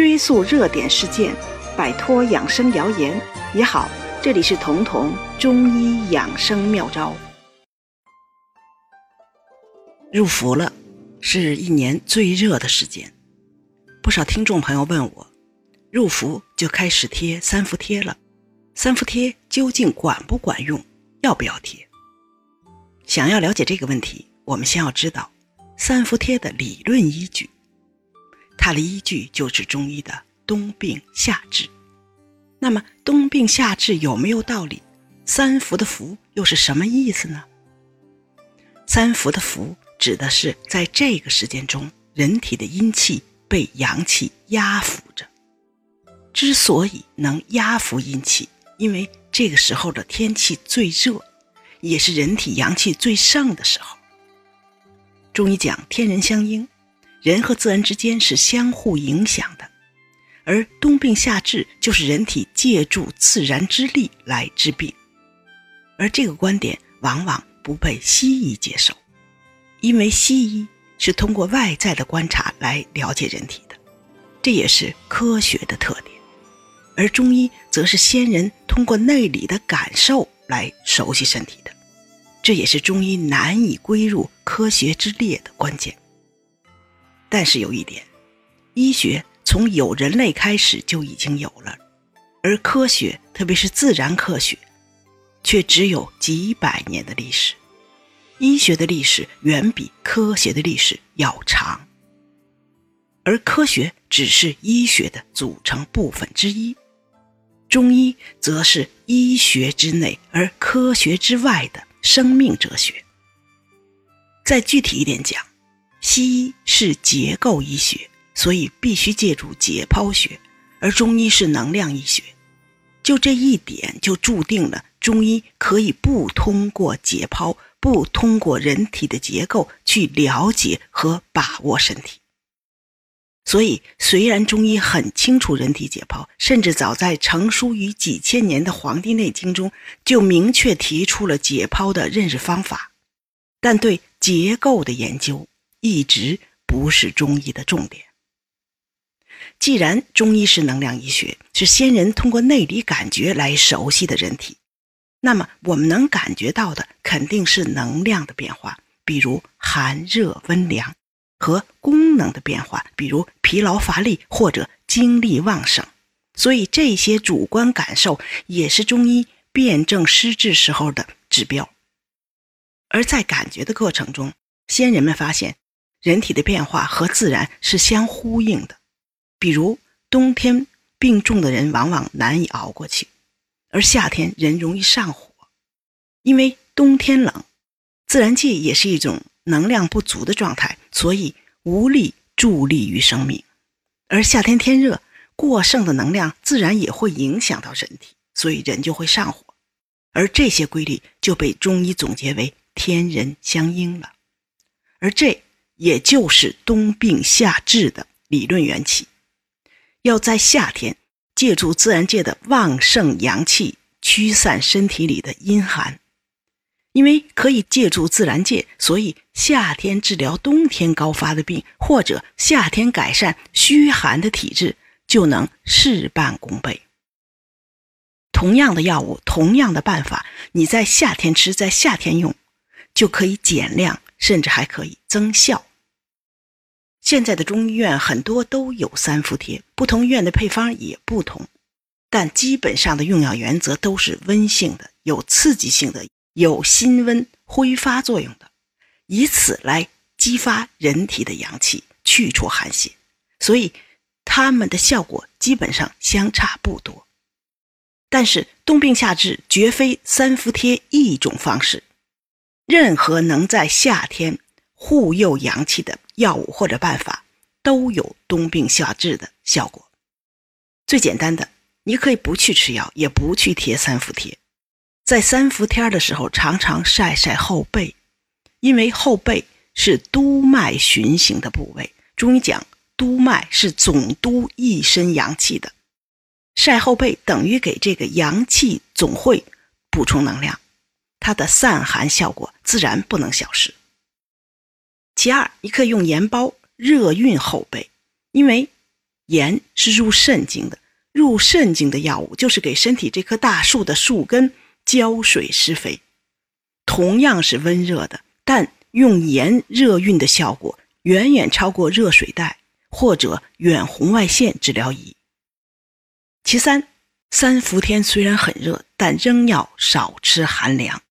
追溯热点事件，摆脱养生谣言也好。这里是彤彤中医养生妙招。入伏了，是一年最热的时间。不少听众朋友问我，入伏就开始贴三伏贴了，三伏贴究竟管不管用？要不要贴？想要了解这个问题，我们先要知道三伏贴的理论依据。它的依据就是中医的冬病夏治。那么冬病夏治有没有道理？三伏的伏又是什么意思呢？三伏的伏指的是在这个时间中，人体的阴气被阳气压伏着。之所以能压伏阴气，因为这个时候的天气最热，也是人体阳气最盛的时候。中医讲天人相应。人和自然之间是相互影响的，而冬病夏治就是人体借助自然之力来治病，而这个观点往往不被西医接受，因为西医是通过外在的观察来了解人体的，这也是科学的特点，而中医则是先人通过内里的感受来熟悉身体的，这也是中医难以归入科学之列的关键。但是有一点，医学从有人类开始就已经有了，而科学，特别是自然科学，却只有几百年的历史。医学的历史远比科学的历史要长，而科学只是医学的组成部分之一，中医则是医学之内而科学之外的生命哲学。再具体一点讲。西医是结构医学，所以必须借助解剖学，而中医是能量医学。就这一点，就注定了中医可以不通过解剖，不通过人体的结构去了解和把握身体。所以，虽然中医很清楚人体解剖，甚至早在成书于几千年的《黄帝内经》中就明确提出了解剖的认识方法，但对结构的研究。一直不是中医的重点。既然中医是能量医学，是先人通过内里感觉来熟悉的人体，那么我们能感觉到的肯定是能量的变化，比如寒热温凉；和功能的变化，比如疲劳乏力或者精力旺盛。所以这些主观感受也是中医辨证施治时候的指标。而在感觉的过程中，先人们发现。人体的变化和自然是相呼应的，比如冬天病重的人往往难以熬过去，而夏天人容易上火，因为冬天冷，自然界也是一种能量不足的状态，所以无力助力于生命；而夏天天热，过剩的能量自然也会影响到人体，所以人就会上火，而这些规律就被中医总结为天人相应了，而这。也就是冬病夏治的理论缘起，要在夏天借助自然界的旺盛阳气驱散身体里的阴寒，因为可以借助自然界，所以夏天治疗冬天高发的病，或者夏天改善虚寒的体质，就能事半功倍。同样的药物，同样的办法，你在夏天吃，在夏天用，就可以减量，甚至还可以增效。现在的中医院很多都有三伏贴，不同医院的配方也不同，但基本上的用药原则都是温性的、有刺激性的、有辛温挥发作用的，以此来激发人体的阳气，去除寒邪，所以它们的效果基本上相差不多。但是冬病夏治绝非三伏贴一种方式，任何能在夏天护佑阳气的。药物或者办法都有冬病夏治的效果。最简单的，你可以不去吃药，也不去贴三伏贴，在三伏天的时候，常常晒晒后背，因为后背是督脉循行的部位。中医讲，督脉是总督一身阳气的，晒后背等于给这个阳气总会补充能量，它的散寒效果自然不能小视。其二，你可以用盐包热熨后背，因为盐是入肾经的，入肾经的药物就是给身体这棵大树的树根浇水施肥，同样是温热的，但用盐热熨的效果远远超过热水袋或者远红外线治疗仪。其三，三伏天虽然很热，但仍要少吃寒凉，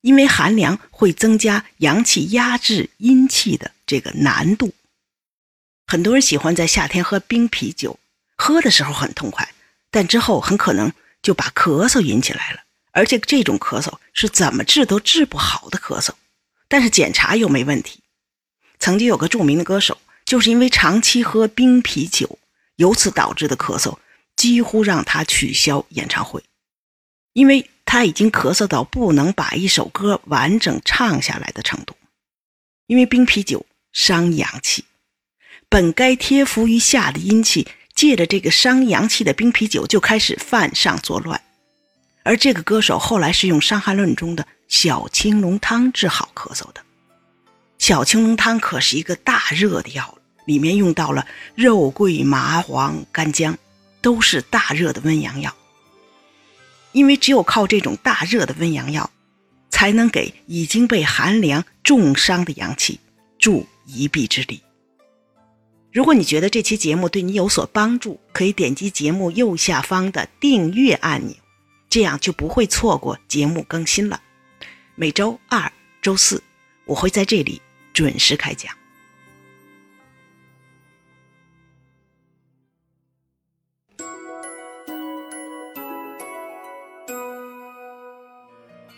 因为寒凉会增加阳气压制阴气的这个难度。很多人喜欢在夏天喝冰啤酒，喝的时候很痛快，但之后很可能就把咳嗽引起来了，而且这种咳嗽是怎么治都治不好的咳嗽，但是检查又没问题。曾经有个著名的歌手，就是因为长期喝冰啤酒，由此导致的咳嗽，几乎让他取消演唱会，因为他已经咳嗽到不能把一首歌完整唱下来的程度，因为冰啤酒伤阳气。本该贴服于下的阴气，借着这个伤阳气的冰啤酒，就开始犯上作乱。而这个歌手后来是用《伤寒论》中的小青龙汤治好咳嗽的。小青龙汤可是一个大热的药，里面用到了肉桂、麻黄、干姜，都是大热的温阳药。因为只有靠这种大热的温阳药，才能给已经被寒凉重伤的阳气助一臂之力。如果你觉得这期节目对你有所帮助，可以点击节目右下方的订阅按钮，这样就不会错过节目更新了。每周二、周四我会在这里准时开讲。